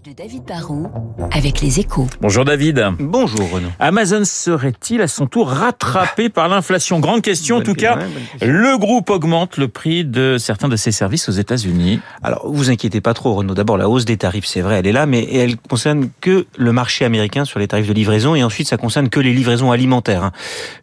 de David Barrault avec les échos. Bonjour David. Bonjour Renaud. Amazon serait-il à son tour rattrapé par l'inflation? Grande question en tout cas. Le groupe augmente le prix de certains de ses services aux États-Unis. Alors, vous inquiétez pas trop Renaud. D'abord, la hausse des tarifs, c'est vrai, elle est là, mais elle concerne que le marché américain sur les tarifs de livraison et ensuite ça concerne que les livraisons alimentaires. hein.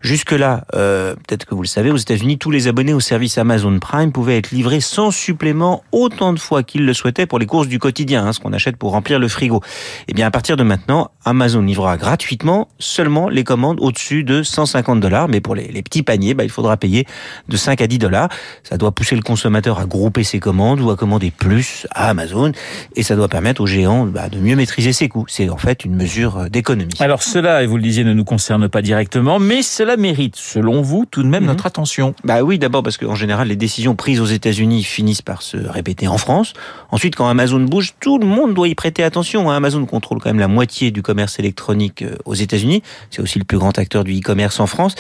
Jusque-là, euh, peut-être que vous le savez, aux États-Unis, tous les abonnés au service Amazon Prime pouvaient être livrés sans supplément autant de fois qu'ils le souhaitaient pour les courses du quotidien, hein, ce qu'on achète pour remplir le frigo. Eh bien, à partir de maintenant, Amazon livrera gratuitement seulement les commandes au-dessus de 150 dollars, mais pour les, les petits paniers, bah, il faudra payer de 5 à 10 dollars. Ça doit pousser le consommateur à grouper ses commandes ou à commander plus à Amazon, et ça doit permettre aux géants bah, de mieux maîtriser ses coûts. C'est en fait une mesure d'économie. Alors cela, et vous le disiez, ne nous concerne pas directement, mais cela mérite, selon vous, tout de même Mhm. notre attention. Bah oui, d'abord parce qu'en général, les décisions prises aux États-Unis finissent par se répéter en France. Ensuite, quand Amazon bouge, tout le monde doit y prêter attention. hein. Amazon contrôle quand même la moitié du commerce électronique euh, aux États-Unis. C'est aussi le plus grand acteur du e-commerce en France.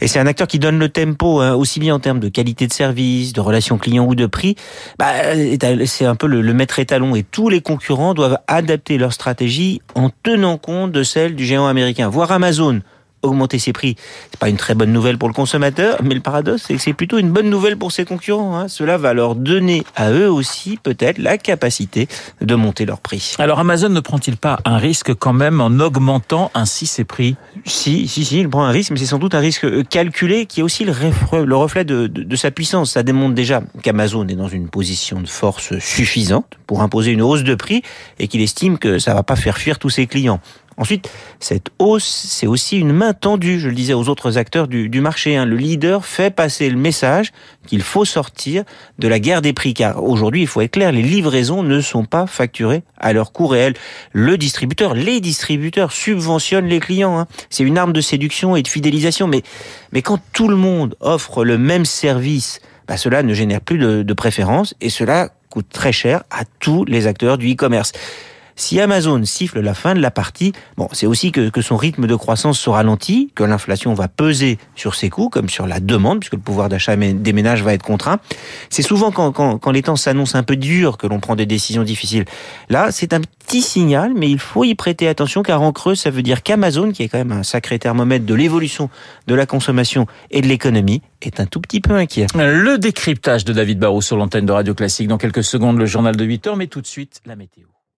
Et c'est un acteur qui donne le tempo, hein, aussi bien en termes de qualité de service, de relations clients ou de prix. Bah, étal- c'est un peu le, le maître étalon et tous les concurrents doivent adapter leur stratégie en tenant compte de celle du géant américain. Voir Amazon augmenter ses prix, c'est pas une très bonne nouvelle pour le consommateur, mais le paradoxe, c'est que c'est plutôt une bonne nouvelle pour ses concurrents. hein. Cela va leur donner à eux aussi peut-être la capacité de monter leurs prix. Alors Amazon ne prend-il pas un risque quand même en augmentant ainsi ses prix? Si, si, si, il prend un risque, mais c'est sans doute un risque euh, calculé qui est aussi le reflet, le reflet de, de- de sa puissance. Ça démontre déjà qu'Amazon est dans une position de force suffisante pour imposer une hausse de prix et qu'il estime que ça va pas faire fuir tous ses clients. Ensuite, cette hausse, c'est aussi une main tendue, je le disais aux autres acteurs du, marché. hein. Le leader fait passer le message qu'il faut sortir de la guerre des prix, car aujourd'hui, il faut être clair, les livraisons ne sont pas facturées à leur coût réel. Le distributeur, les distributeurs subventionnent les clients. hein. C'est une arme de séduction et de fidélisation, mais, mais quand tout le monde offre le même service, bah, cela ne génère plus de préférence et cela coûte très cher à tous les acteurs du e-commerce. Si Amazon siffle la fin de la partie, bon, c'est aussi que, que son rythme de croissance se ralentit, que l'inflation va peser sur ses coûts, comme sur la demande, puisque le pouvoir d'achat des ménages va être contraint. C'est souvent quand, quand, quand les temps s'annoncent un peu durs que l'on prend des décisions difficiles. Là, c'est un petit signal, mais il faut y prêter attention, car en creux, ça veut dire qu'Amazon, qui est quand même un sacré thermomètre de l'évolution de la consommation et de l'économie, est un tout petit peu inquiet. Le décryptage de David Barrault sur l'antenne de Radio Classique. Dans quelques secondes, le journal de 8 heures, mais tout de suite, la météo.